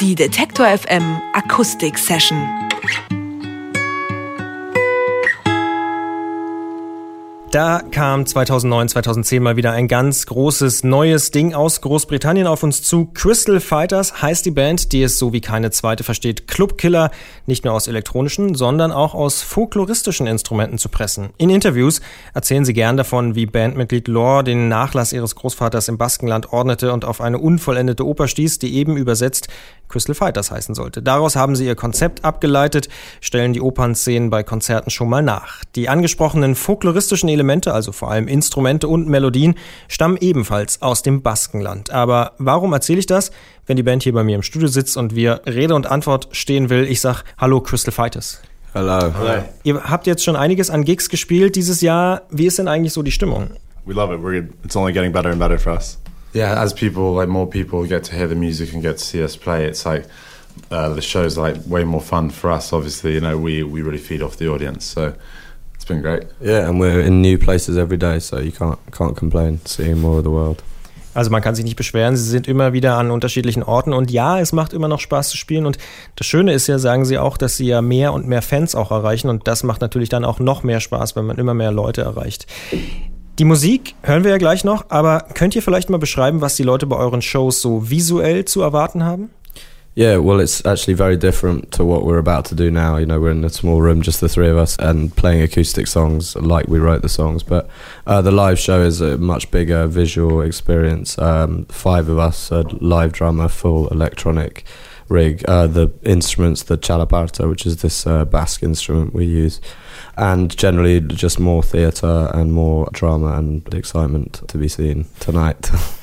Die Detektor FM Akustik Session. Da kam 2009, 2010 mal wieder ein ganz großes neues Ding aus Großbritannien auf uns zu. Crystal Fighters heißt die Band, die es so wie keine zweite versteht, Clubkiller nicht nur aus elektronischen, sondern auch aus folkloristischen Instrumenten zu pressen. In Interviews erzählen sie gern davon, wie Bandmitglied Lore den Nachlass ihres Großvaters im Baskenland ordnete und auf eine unvollendete Oper stieß, die eben übersetzt Crystal Fighters heißen sollte. Daraus haben sie ihr Konzept abgeleitet, stellen die Opernszenen bei Konzerten schon mal nach. Die angesprochenen folkloristischen Elemente, also vor allem Instrumente und Melodien, stammen ebenfalls aus dem Baskenland. Aber warum erzähle ich das, wenn die Band hier bei mir im Studio sitzt und wir Rede und Antwort stehen will? Ich sag Hallo Crystal Fighters. Hello. Ihr habt jetzt schon einiges an Gigs gespielt dieses Jahr. Wie ist denn eigentlich so die Stimmung? We love it. We're, it's only getting better and better for us. Yeah, as people like more people get to hear the music and get to see us play, it's like uh, the show's like way more fun for us. Obviously, you know, we we really feed off the audience, so it's been great. Yeah, and we're in new places every day, so you can't can't complain. Seeing more of the world. Also man kann sich nicht beschweren, sie sind immer wieder an unterschiedlichen Orten und ja, es macht immer noch Spaß zu spielen und das Schöne ist ja, sagen sie auch, dass sie ja mehr und mehr Fans auch erreichen und das macht natürlich dann auch noch mehr Spaß, wenn man immer mehr Leute erreicht. Die Musik hören wir ja gleich noch, aber könnt ihr vielleicht mal beschreiben, was die Leute bei euren Shows so visuell zu erwarten haben? Yeah, well, it's actually very different to what we're about to do now. You know, we're in a small room, just the three of us, and playing acoustic songs like we wrote the songs. But uh, the live show is a much bigger visual experience. Um, five of us, a live drummer, full electronic rig, uh, the instruments, the chalaparta, which is this uh, Basque instrument we use, and generally just more theatre and more drama and excitement to be seen tonight.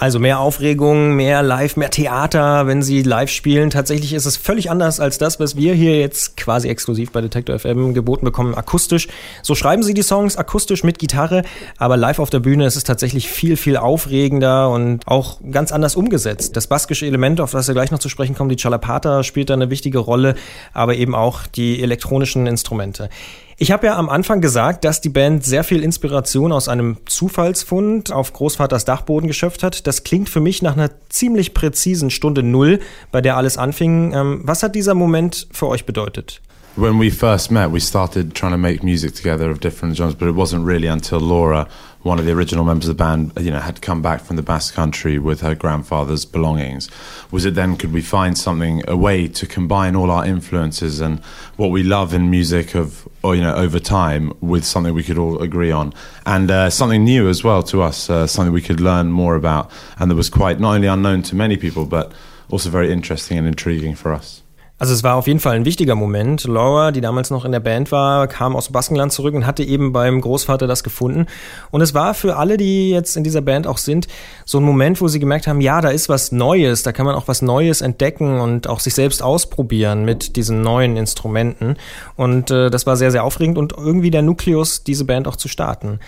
Also mehr Aufregung, mehr Live, mehr Theater, wenn sie live spielen. Tatsächlich ist es völlig anders als das, was wir hier jetzt quasi exklusiv bei Detector FM geboten bekommen, akustisch. So schreiben sie die Songs akustisch mit Gitarre, aber live auf der Bühne ist es tatsächlich viel, viel aufregender und auch ganz anders umgesetzt. Das baskische Element, auf das wir gleich noch zu sprechen kommen, die Chalapata, spielt da eine wichtige Rolle, aber eben auch die elektronischen Instrumente. Ich habe ja am Anfang gesagt, dass die Band sehr viel Inspiration aus einem Zufallsfund auf Großvaters Dachboden geschöpft hat. Das klingt für mich nach einer ziemlich präzisen Stunde Null, bei der alles anfing. Ähm, was hat dieser Moment für euch bedeutet? When we first met, we started trying to make music together of different genres, but it wasn't really until Laura one of the original members of the band, you know, had come back from the Basque Country with her grandfather's belongings. Was it then could we find something, a way to combine all our influences and what we love in music of, or you know, over time with something we could all agree on, and uh, something new as well to us, uh, something we could learn more about, and that was quite not only unknown to many people, but also very interesting and intriguing for us. Also es war auf jeden Fall ein wichtiger Moment. Laura, die damals noch in der Band war, kam aus Baskenland zurück und hatte eben beim Großvater das gefunden. Und es war für alle, die jetzt in dieser Band auch sind, so ein Moment, wo sie gemerkt haben, ja, da ist was Neues, da kann man auch was Neues entdecken und auch sich selbst ausprobieren mit diesen neuen Instrumenten. Und äh, das war sehr, sehr aufregend und irgendwie der Nukleus, diese Band auch zu starten.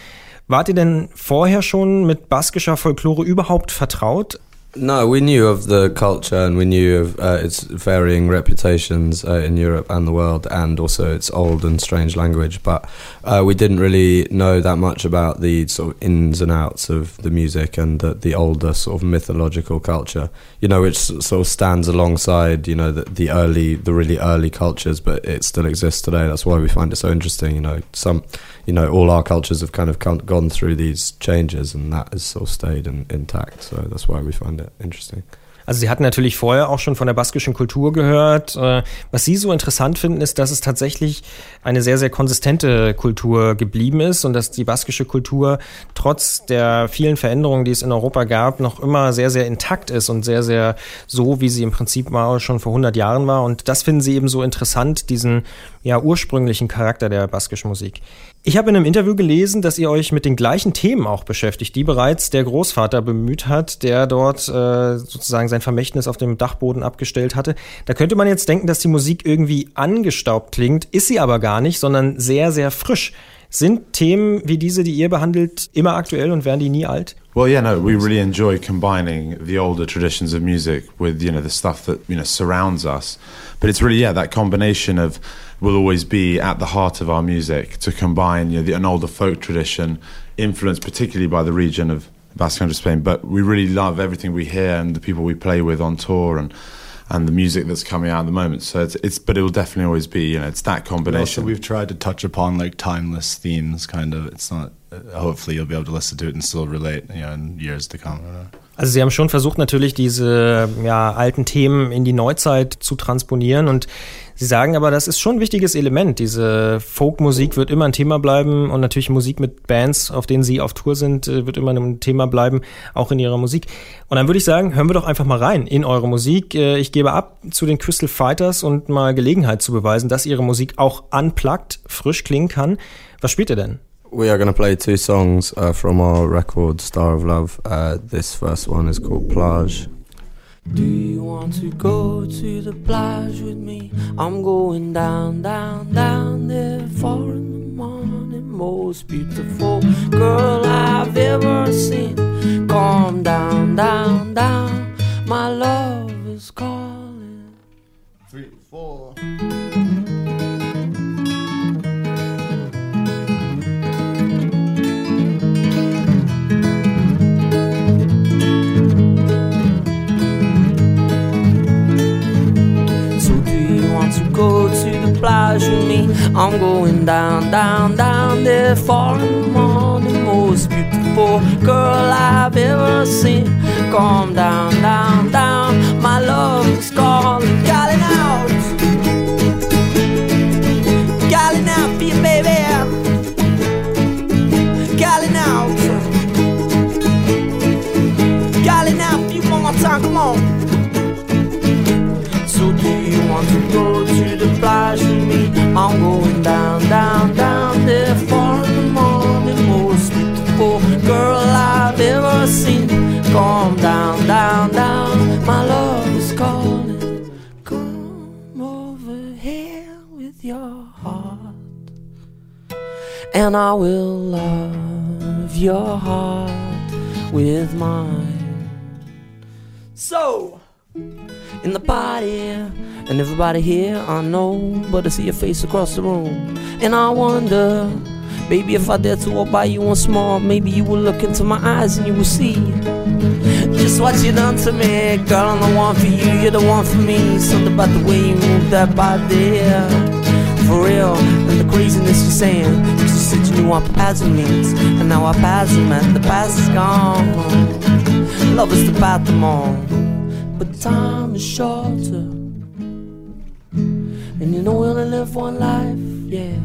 Wart ihr denn vorher schon mit baskischer Folklore überhaupt vertraut? No, we knew of the culture and we knew of uh, its varying reputations uh, in Europe and the world, and also its old and strange language. But uh, we didn't really know that much about the sort of ins and outs of the music and the, the older sort of mythological culture. You know, which sort of stands alongside you know the, the early, the really early cultures, but it still exists today. That's why we find it so interesting. You know, some, you know, all our cultures have kind of gone through these changes, and that has sort of stayed in, intact. So that's why we find it interesting. Also Sie hatten natürlich vorher auch schon von der baskischen Kultur gehört. Äh, was Sie so interessant finden, ist, dass es tatsächlich eine sehr, sehr konsistente Kultur geblieben ist und dass die baskische Kultur trotz der vielen Veränderungen, die es in Europa gab, noch immer sehr, sehr intakt ist und sehr, sehr so, wie sie im Prinzip mal schon vor 100 Jahren war. Und das finden Sie eben so interessant, diesen ja ursprünglichen Charakter der baskischen Musik. Ich habe in einem Interview gelesen, dass ihr euch mit den gleichen Themen auch beschäftigt, die bereits der Großvater bemüht hat, der dort äh, sozusagen sein Vermächtnis auf dem Dachboden abgestellt hatte. Da könnte man jetzt denken, dass die Musik irgendwie angestaubt klingt, ist sie aber gar nicht, sondern sehr, sehr frisch. Sind Themen wie diese, die ihr behandelt, immer aktuell und werden die nie alt? Well, yeah, no, we really enjoy combining the older traditions of music with, you know, the stuff that, you know, surrounds us. But it's really, yeah, that combination of will always be at the heart of our music to combine you know, the, an older folk tradition, influenced particularly by the region of Basque Country Spain. But we really love everything we hear and the people we play with on tour and and the music that's coming out at the moment. So it's, it's but it will definitely always be you know it's that combination. Also, we've tried to touch upon like timeless themes, kind of. It's not. Uh, hopefully, you'll be able to listen to it and still relate, you know, in years to come. Also Sie haben schon versucht, natürlich diese ja, alten Themen in die Neuzeit zu transponieren und Sie sagen aber, das ist schon ein wichtiges Element. Diese Folkmusik wird immer ein Thema bleiben und natürlich Musik mit Bands, auf denen Sie auf Tour sind, äh, wird immer ein Thema bleiben, auch in Ihrer Musik. Und dann würde ich sagen, hören wir doch einfach mal rein in eure Musik. Äh, ich gebe ab zu den Crystal Fighters und mal Gelegenheit zu beweisen, dass Ihre Musik auch unplugged, frisch klingen kann. Was spielt ihr denn? We are going to play two songs uh, from our record, Star of Love. Uh, this first one is called Plage. Do you want to go to the plage with me? I'm going down, down, down there, four in the morning. Most beautiful girl I've ever seen. Calm down, down, down. My love I'm going down, down, down there in the. Most beautiful girl I've ever seen. Down, down, with your heart, and I will love your heart with mine. So in the party, and everybody here I know, but I see your face across the room, and I wonder, baby, if I dare to walk by you once more, maybe you will look into my eyes and you will see just what you done to me, girl. I'm the one for you, you're the one for me. Something about the way you move that body, for real, and the craziness you're saying. You said you knew what passing means, and now our paths are met. The past is gone. Love is the path them all but time is shorter. And you know we only live one life, yeah.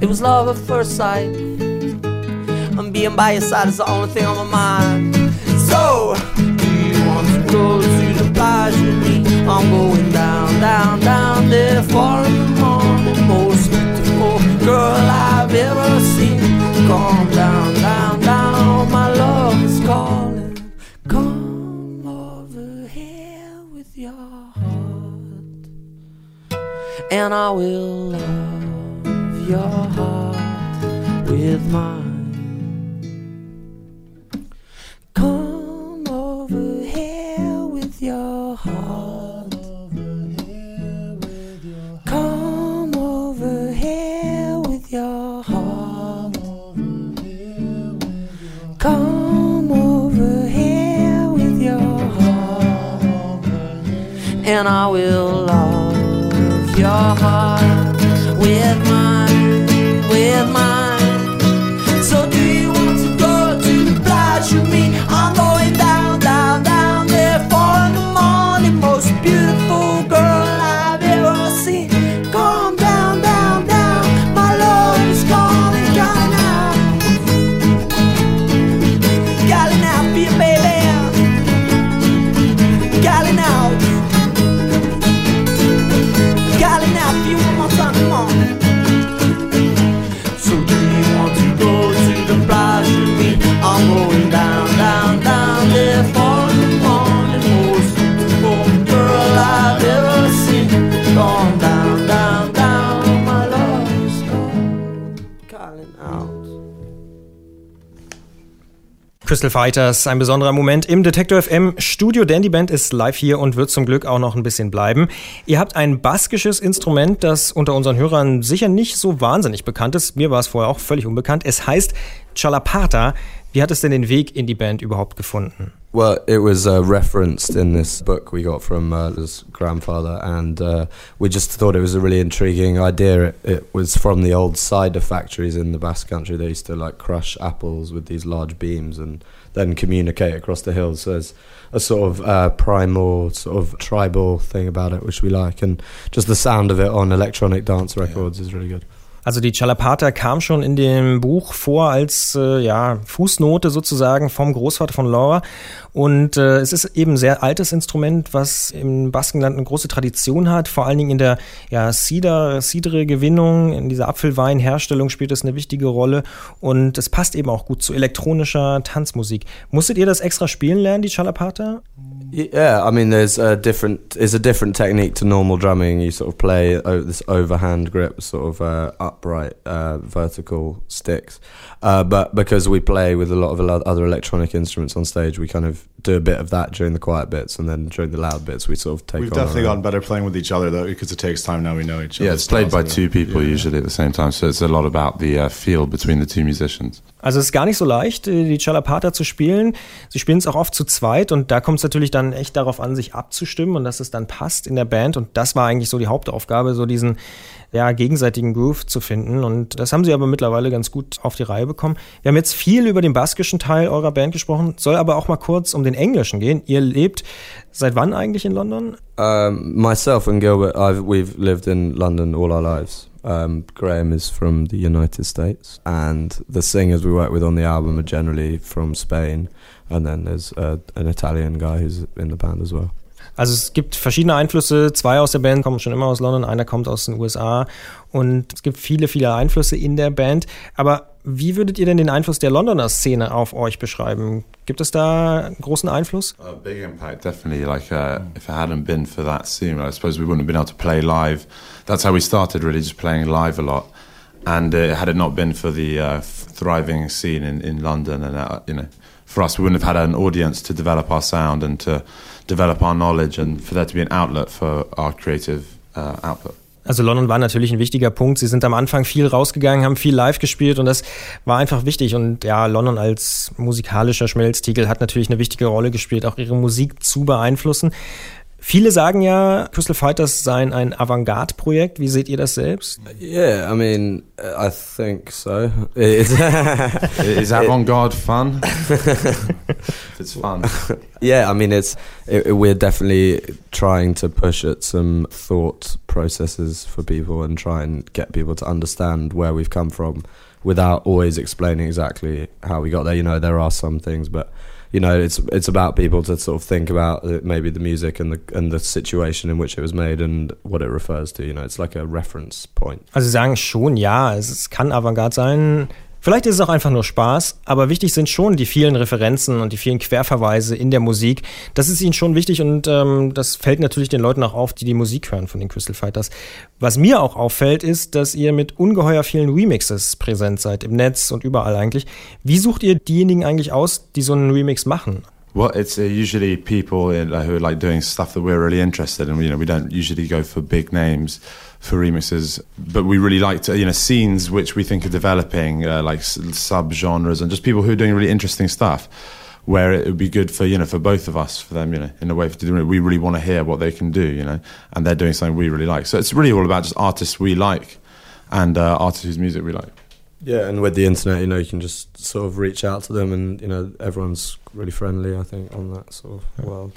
It was love at first sight. And being by your side is the only thing on my mind. So, do you want to go to the plage? I'm going down, down, down there for the morning. Most beautiful girl I've ever seen. Come down, down, down. My love is calling. Come over here with your heart, and I will love your heart with mine. Will love your heart Crystal Fighters, ein besonderer Moment im Detector FM Studio, die Band ist live hier und wird zum Glück auch noch ein bisschen bleiben. Ihr habt ein baskisches Instrument, das unter unseren Hörern sicher nicht so wahnsinnig bekannt ist. Mir war es vorher auch völlig unbekannt. Es heißt Chalapata. Wie hat es denn den Weg in die Band überhaupt gefunden? Well, it was uh, referenced in this book we got from uh, his grandfather, and uh, we just thought it was a really intriguing idea. It, it, was from the old cider factories in the Basque Country. They used to like crush apples with these large beams and then communicate across the hills. So there's a sort of uh, primal, sort of tribal thing about it, which we like, and just the sound of it on electronic dance records yeah. is really good. Also die Chalapata kam schon in dem Buch vor als äh, ja, Fußnote sozusagen vom Großvater von Laura. Und äh, es ist eben ein sehr altes Instrument, was im Baskenland eine große Tradition hat. Vor allen Dingen in der ja, Cidre-Gewinnung, in dieser Apfelweinherstellung spielt es eine wichtige Rolle. Und es passt eben auch gut zu elektronischer Tanzmusik. Musstet ihr das extra spielen lernen, die Chalapata? Yeah, I mean, there's a different, it's a different technique to normal drumming. You sort of play this overhand grip, sort of uh, upright, uh, vertical sticks. Uh, but because we play with a lot of other electronic instruments on stage, we kind of do a bit of that during the quiet bits, and then during the loud bits, we sort of take. We've definitely gotten better playing with each other though, because it takes time now. We know each other. Yeah, it's played by two people yeah. usually at the same time, so it's a lot about the uh, feel between the two musicians. Also es ist gar nicht so leicht, äh, die Chalapata zu spielen. Sie spielen es auch oft zu zweit und da kommt es natürlich dann echt darauf an, sich abzustimmen und dass es dann passt in der Band. Und das war eigentlich so die Hauptaufgabe, so diesen ja, gegenseitigen Groove zu finden. Und das haben sie aber mittlerweile ganz gut auf die Reihe bekommen. Wir haben jetzt viel über den baskischen Teil eurer Band gesprochen, soll aber auch mal kurz um den englischen gehen. Ihr lebt seit wann eigentlich in London? Um, myself and Gilbert, I've, we've lived in London all our lives. Um, Graham is from the United States, and the singers we work with on the album are generally from Spain. And then there's uh, an Italian guy who's in the band as well. Also es gibt verschiedene Einflüsse. Zwei aus der Band kommen schon immer aus London, einer kommt aus den USA. Und es gibt viele, viele Einflüsse in der Band. Aber wie würdet ihr denn den Einfluss der Londoner Szene auf euch beschreiben? Gibt es da einen großen Einfluss? A big impact, definitely. Like, uh, if it hadn't been for that scene, I suppose we wouldn't have been able to play live. That's how we started, really, just playing live a lot. And uh, had it not been for the uh, thriving scene in, in London, and uh, you know, for us, we wouldn't have had an audience to develop our sound and to develop our knowledge and for there to be an outlet for our creative uh, output. Also London war natürlich ein wichtiger Punkt. Sie sind am Anfang viel rausgegangen, haben viel live gespielt und das war einfach wichtig. Und ja, London als musikalischer Schmelztiegel hat natürlich eine wichtige Rolle gespielt, auch ihre Musik zu beeinflussen. Viele sagen ja, Crystal Fighters seien ein Avantgarde-Projekt. Wie seht ihr das selbst? Yeah, I mean, I think so. Is Avantgarde fun? it's fun. Yeah, I mean, it's it, we're definitely trying to push at some thought processes for people and try and get people to understand where we've come from without always explaining exactly how we got there. You know, there are some things, but you know, it's it's about people to sort of think about uh, maybe the music and the and the situation in which it was made and what it refers to. You know, it's like a reference point. Also sagen schon, ja, es kann Avantgarde sein. Vielleicht ist es auch einfach nur Spaß, aber wichtig sind schon die vielen Referenzen und die vielen Querverweise in der Musik. Das ist ihnen schon wichtig und ähm, das fällt natürlich den Leuten auch auf, die die Musik hören von den Crystal Fighters. Was mir auch auffällt, ist, dass ihr mit ungeheuer vielen Remixes präsent seid, im Netz und überall eigentlich. Wie sucht ihr diejenigen eigentlich aus, die so einen Remix machen? Well, it's uh, usually people in, uh, who are like doing stuff that we're really interested in. You know, we don't usually go for big names. for remixes, but we really liked you know scenes which we think are developing, uh, like sub genres, and just people who are doing really interesting stuff. Where it would be good for you know for both of us, for them, you know, in a way, for doing it. we really want to hear what they can do, you know, and they're doing something we really like. So it's really all about just artists we like, and uh, artists whose music we like. Yeah, and with the internet, you know, you can just sort of reach out to them, and you know, everyone's really friendly. I think on that sort of world.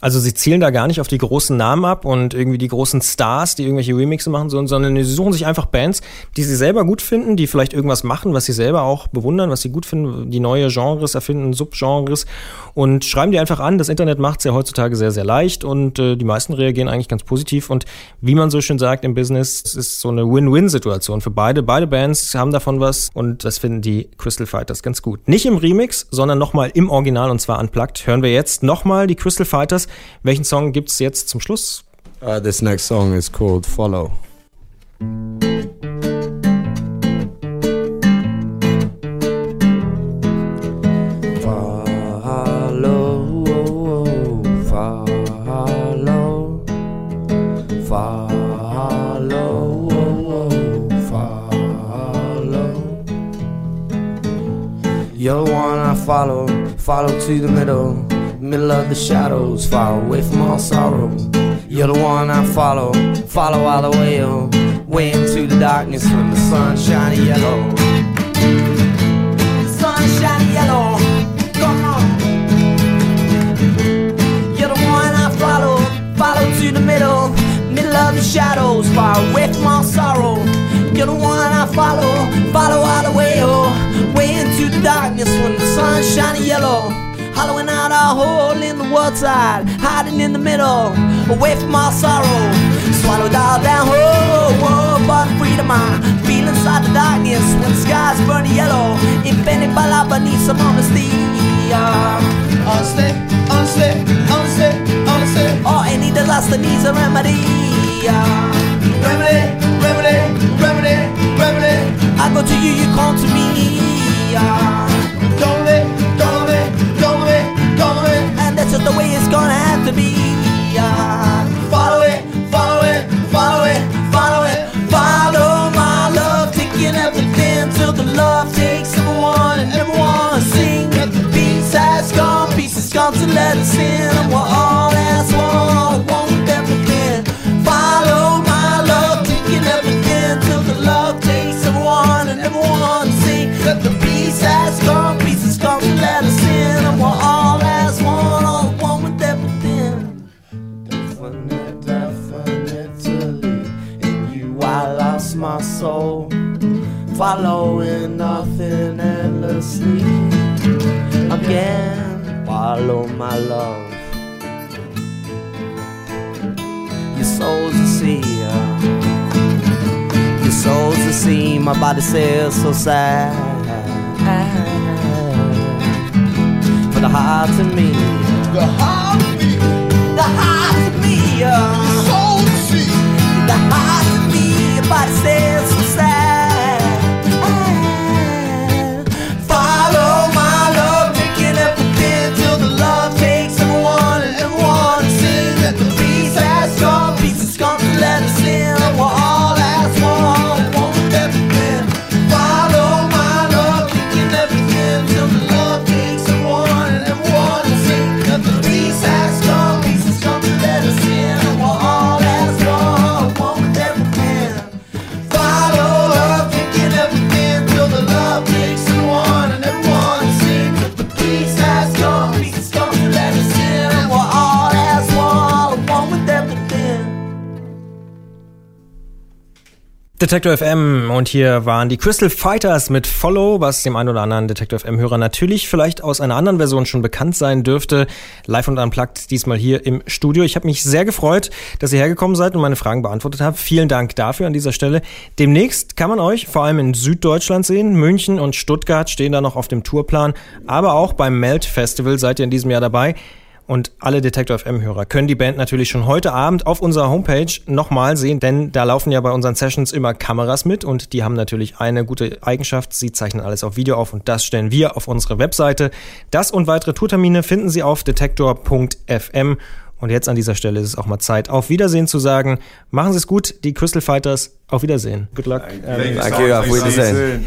Also sie zielen da gar nicht auf die großen Namen ab und irgendwie die großen Stars, die irgendwelche Remixe machen, sondern sie suchen sich einfach Bands, die sie selber gut finden, die vielleicht irgendwas machen, was sie selber auch bewundern, was sie gut finden, die neue Genres erfinden, Subgenres und schreiben die einfach an. Das Internet macht es ja heutzutage sehr, sehr leicht und äh, die meisten reagieren eigentlich ganz positiv und wie man so schön sagt im Business, es ist so eine Win-Win-Situation für beide. Beide Bands haben davon was und das finden die Crystal Fighters ganz gut. Nicht im Remix, sondern nochmal im Original und zwar unplugged. Hören wir jetzt nochmal die Crystal Fighters. Welchen Song gibt es jetzt zum Schluss? Uh, this next song is called Follow. Follow, follow to the middle, middle of the shadows, far away from all sorrow. You're the one I follow, follow all the way, oh, way into the darkness when the sun shining yellow. The sun shining yellow, come on. You're the one I follow, follow to the middle, middle of the shadows, far away from all sorrow. You're the one I follow, follow all the way, oh, way into the darkness when the sun's shining yellow. Hollowing out a hole in the world side, hiding in the middle, away from all sorrow. Swallowed all down, oh, whoa, but freedom I feel inside the darkness when the sky's burning yellow. Invented by love, I need some honesty. Uh, honestly, honestly, honestly. or any disaster needs a remedy. Uh, Remedy, remedy, remedy, remedy. I go to you, you come to me. Uh, be. Following nothing endlessly. Again, follow my love. Your soul's a sea, your soul's a sea. My body says so sad. For the heart to me, The heart of me, the heart to me, uh, Detector FM und hier waren die Crystal Fighters mit Follow, was dem einen oder anderen Detector FM-Hörer natürlich vielleicht aus einer anderen Version schon bekannt sein dürfte. Live und unplugged diesmal hier im Studio. Ich habe mich sehr gefreut, dass ihr hergekommen seid und meine Fragen beantwortet habt. Vielen Dank dafür an dieser Stelle. Demnächst kann man euch vor allem in Süddeutschland sehen. München und Stuttgart stehen da noch auf dem Tourplan, aber auch beim Melt Festival seid ihr in diesem Jahr dabei. Und alle Detector FM-Hörer können die Band natürlich schon heute Abend auf unserer Homepage nochmal sehen, denn da laufen ja bei unseren Sessions immer Kameras mit und die haben natürlich eine gute Eigenschaft. Sie zeichnen alles auf Video auf und das stellen wir auf unsere Webseite. Das und weitere Tourtermine finden Sie auf detektor.fm. Und jetzt an dieser Stelle ist es auch mal Zeit, auf Wiedersehen zu sagen. Machen Sie es gut, die Crystal Fighters. Auf Wiedersehen. Good luck. Ähm, Thank you, auf Wiedersehen.